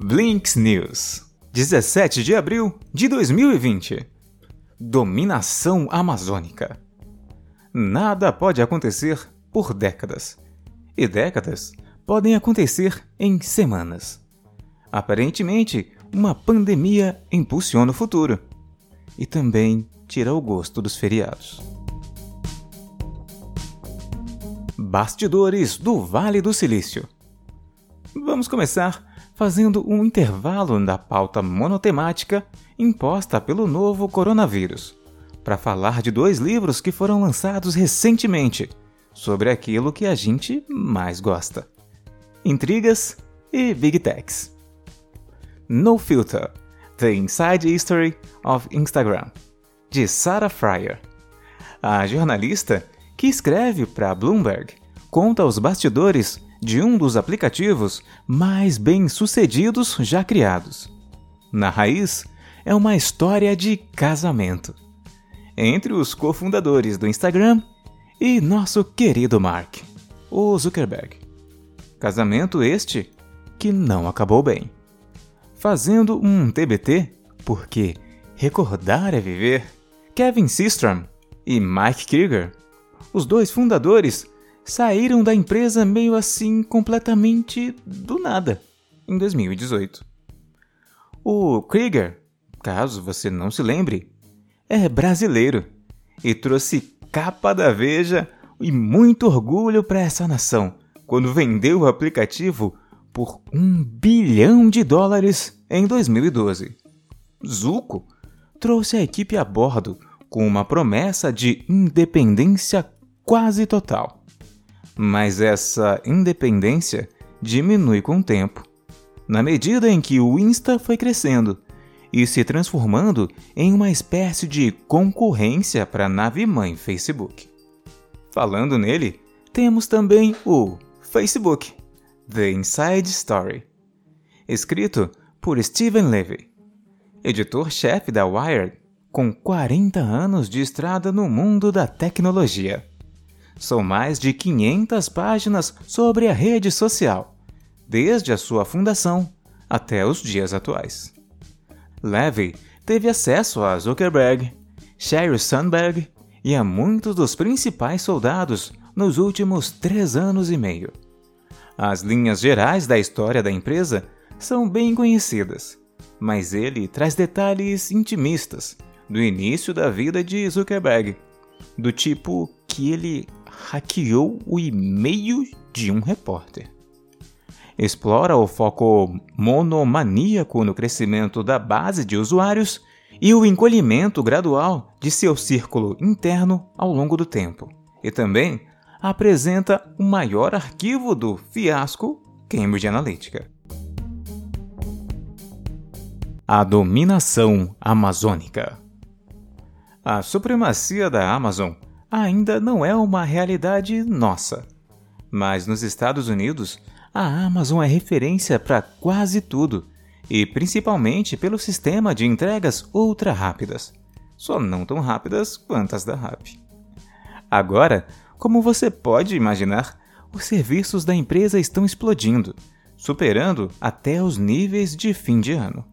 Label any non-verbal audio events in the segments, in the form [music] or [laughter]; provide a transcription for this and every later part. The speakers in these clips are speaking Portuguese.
Blinks News, 17 de abril de 2020. Dominação amazônica. Nada pode acontecer por décadas, e décadas podem acontecer em semanas. Aparentemente, uma pandemia impulsiona o futuro e também tira o gosto dos feriados. Bastidores do Vale do Silício. Vamos começar fazendo um intervalo da pauta monotemática imposta pelo novo coronavírus, para falar de dois livros que foram lançados recentemente sobre aquilo que a gente mais gosta: intrigas e big techs. No Filter: The Inside History of Instagram, de Sarah Fryer. A jornalista, que escreve para Bloomberg, conta os bastidores de um dos aplicativos mais bem-sucedidos já criados. Na raiz, é uma história de casamento entre os cofundadores do Instagram e nosso querido Mark, o Zuckerberg. Casamento este que não acabou bem. Fazendo um TBT, porque recordar é viver, Kevin Systrom e Mike Krieger, os dois fundadores saíram da empresa meio assim completamente do nada em 2018. O Krieger, caso você não se lembre, é brasileiro e trouxe capa da Veja e muito orgulho para essa nação quando vendeu o aplicativo por um bilhão de dólares em 2012. Zuko trouxe a equipe a bordo com uma promessa de independência quase total. Mas essa independência diminui com o tempo, na medida em que o Insta foi crescendo e se transformando em uma espécie de concorrência para a nave-mãe Facebook. Falando nele, temos também o Facebook, The Inside Story, escrito por Steven Levy, editor-chefe da Wired, com 40 anos de estrada no mundo da tecnologia. São mais de 500 páginas sobre a rede social, desde a sua fundação até os dias atuais. Levy teve acesso a Zuckerberg, Sheryl Sandberg e a muitos dos principais soldados nos últimos três anos e meio. As linhas gerais da história da empresa são bem conhecidas, mas ele traz detalhes intimistas do início da vida de Zuckerberg, do tipo que ele hackeou o e-mail de um repórter. Explora o foco monomaníaco no crescimento da base de usuários e o encolhimento gradual de seu círculo interno ao longo do tempo. E também apresenta o maior arquivo do fiasco Cambridge Analytica. A dominação amazônica. A supremacia da Amazon ainda não é uma realidade nossa. Mas nos Estados Unidos, a Amazon é referência para quase tudo, e principalmente pelo sistema de entregas ultra rápidas, só não tão rápidas quanto as da Rappi. Agora, como você pode imaginar, os serviços da empresa estão explodindo, superando até os níveis de fim de ano.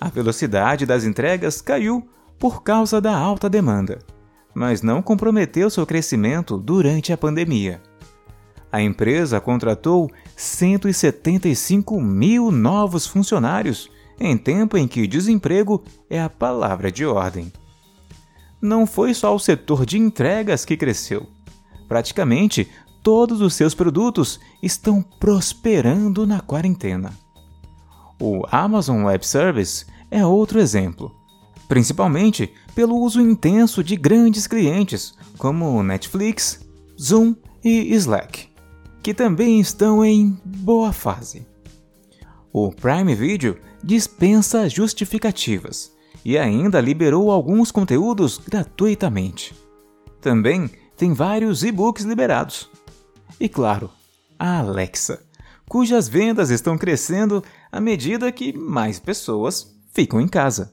A velocidade das entregas caiu por causa da alta demanda mas não comprometeu seu crescimento durante a pandemia. A empresa contratou 175 mil novos funcionários em tempo em que desemprego é a palavra de ordem. Não foi só o setor de entregas que cresceu. Praticamente todos os seus produtos estão prosperando na quarentena. O Amazon Web Service é outro exemplo principalmente pelo uso intenso de grandes clientes como Netflix, Zoom e Slack, que também estão em boa fase. O Prime Video dispensa justificativas e ainda liberou alguns conteúdos gratuitamente. Também tem vários e-books liberados. E claro, a Alexa, cujas vendas estão crescendo à medida que mais pessoas ficam em casa.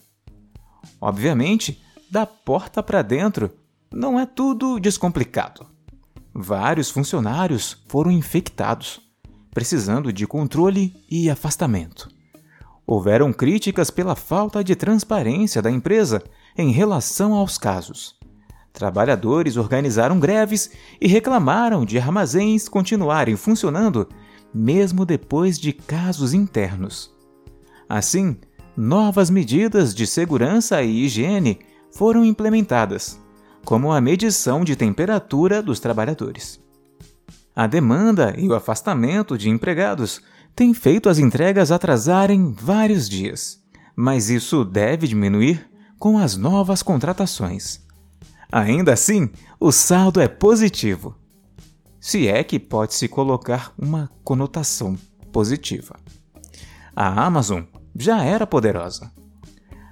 Obviamente, da porta para dentro não é tudo descomplicado. Vários funcionários foram infectados, precisando de controle e afastamento, Houveram críticas pela falta de transparência da empresa em relação aos casos. Trabalhadores organizaram greves e reclamaram de armazéns continuarem funcionando mesmo depois de casos internos. Assim, novas medidas de segurança e higiene foram implementadas, como a medição de temperatura dos trabalhadores. A demanda e o afastamento de empregados têm feito as entregas atrasarem vários dias, mas isso deve diminuir com as novas contratações. Ainda assim, o saldo é positivo se é que pode-se colocar uma conotação positiva. A Amazon já era poderosa.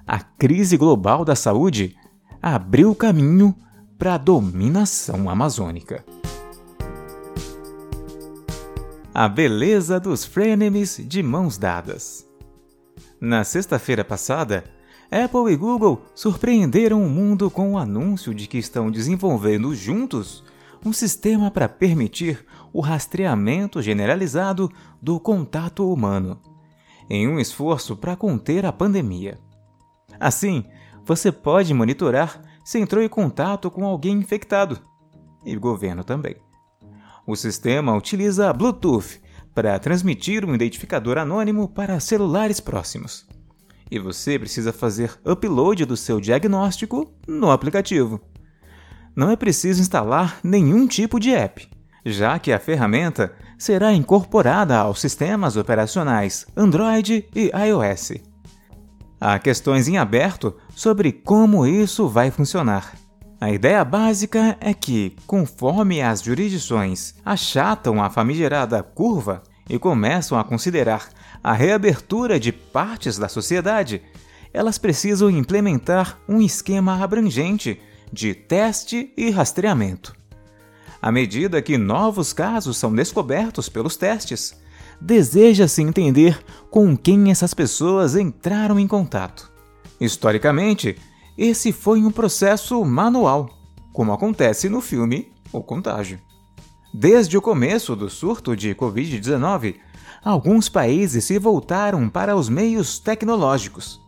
A crise global da saúde abriu caminho para a dominação amazônica. A beleza dos frenemies de mãos dadas. Na sexta-feira passada, Apple e Google surpreenderam o mundo com o anúncio de que estão desenvolvendo juntos um sistema para permitir o rastreamento generalizado do contato humano, em um esforço para conter a pandemia. Assim, você pode monitorar se entrou em contato com alguém infectado, e o governo também. O sistema utiliza Bluetooth para transmitir um identificador anônimo para celulares próximos. E você precisa fazer upload do seu diagnóstico no aplicativo não é preciso instalar nenhum tipo de app, já que a ferramenta será incorporada aos sistemas operacionais Android e iOS. Há questões em aberto sobre como isso vai funcionar. A ideia básica é que, conforme as jurisdições achatam a famigerada curva e começam a considerar a reabertura de partes da sociedade, elas precisam implementar um esquema abrangente de teste e rastreamento. À medida que novos casos são descobertos pelos testes, deseja-se entender com quem essas pessoas entraram em contato. Historicamente, esse foi um processo manual, como acontece no filme O Contágio. Desde o começo do surto de Covid-19, alguns países se voltaram para os meios tecnológicos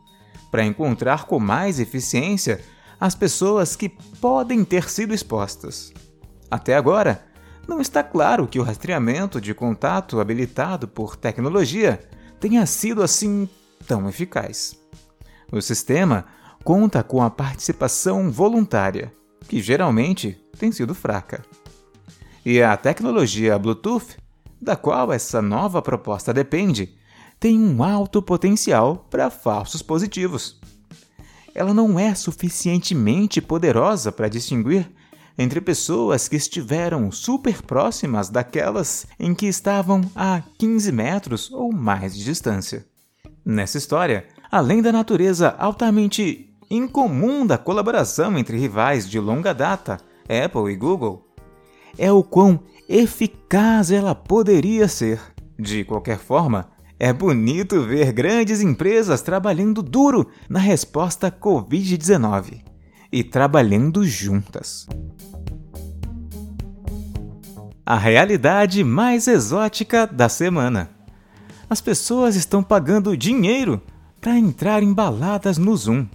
para encontrar com mais eficiência as pessoas que podem ter sido expostas. Até agora, não está claro que o rastreamento de contato habilitado por tecnologia tenha sido assim tão eficaz. O sistema conta com a participação voluntária, que geralmente tem sido fraca. E a tecnologia Bluetooth, da qual essa nova proposta depende, tem um alto potencial para falsos positivos ela não é suficientemente poderosa para distinguir entre pessoas que estiveram super próximas daquelas em que estavam a 15 metros ou mais de distância. Nessa história, além da natureza altamente incomum da colaboração entre rivais de longa data, Apple e Google, é o quão eficaz ela poderia ser. De qualquer forma, é bonito ver grandes empresas trabalhando duro na resposta Covid-19 e trabalhando juntas. A realidade mais exótica da semana. As pessoas estão pagando dinheiro para entrar em baladas no Zoom,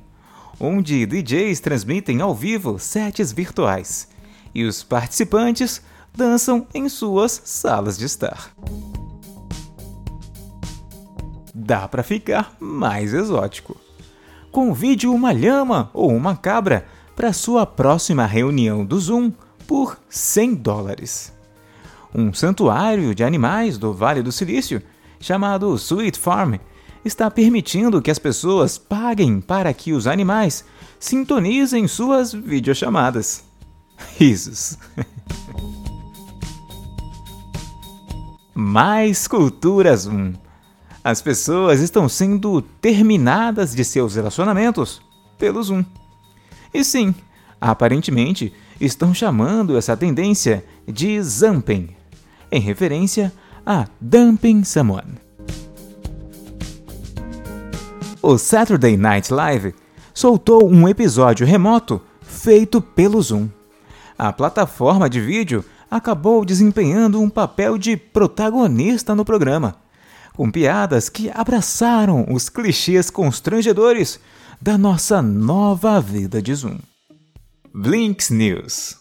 onde DJs transmitem ao vivo sets virtuais e os participantes dançam em suas salas de estar dá para ficar mais exótico. Convide uma lhama ou uma cabra para sua próxima reunião do Zoom por 100 dólares. Um santuário de animais do Vale do Silício, chamado Sweet Farm, está permitindo que as pessoas paguem para que os animais sintonizem suas videochamadas. [laughs] Risos. [laughs] Mais cultura Zoom as pessoas estão sendo terminadas de seus relacionamentos pelo Zoom. E sim, aparentemente estão chamando essa tendência de Zamping, em referência a Dumping Someone. O Saturday Night Live soltou um episódio remoto feito pelo Zoom. A plataforma de vídeo acabou desempenhando um papel de protagonista no programa com piadas que abraçaram os clichês constrangedores da nossa nova vida de Zoom. Blinks News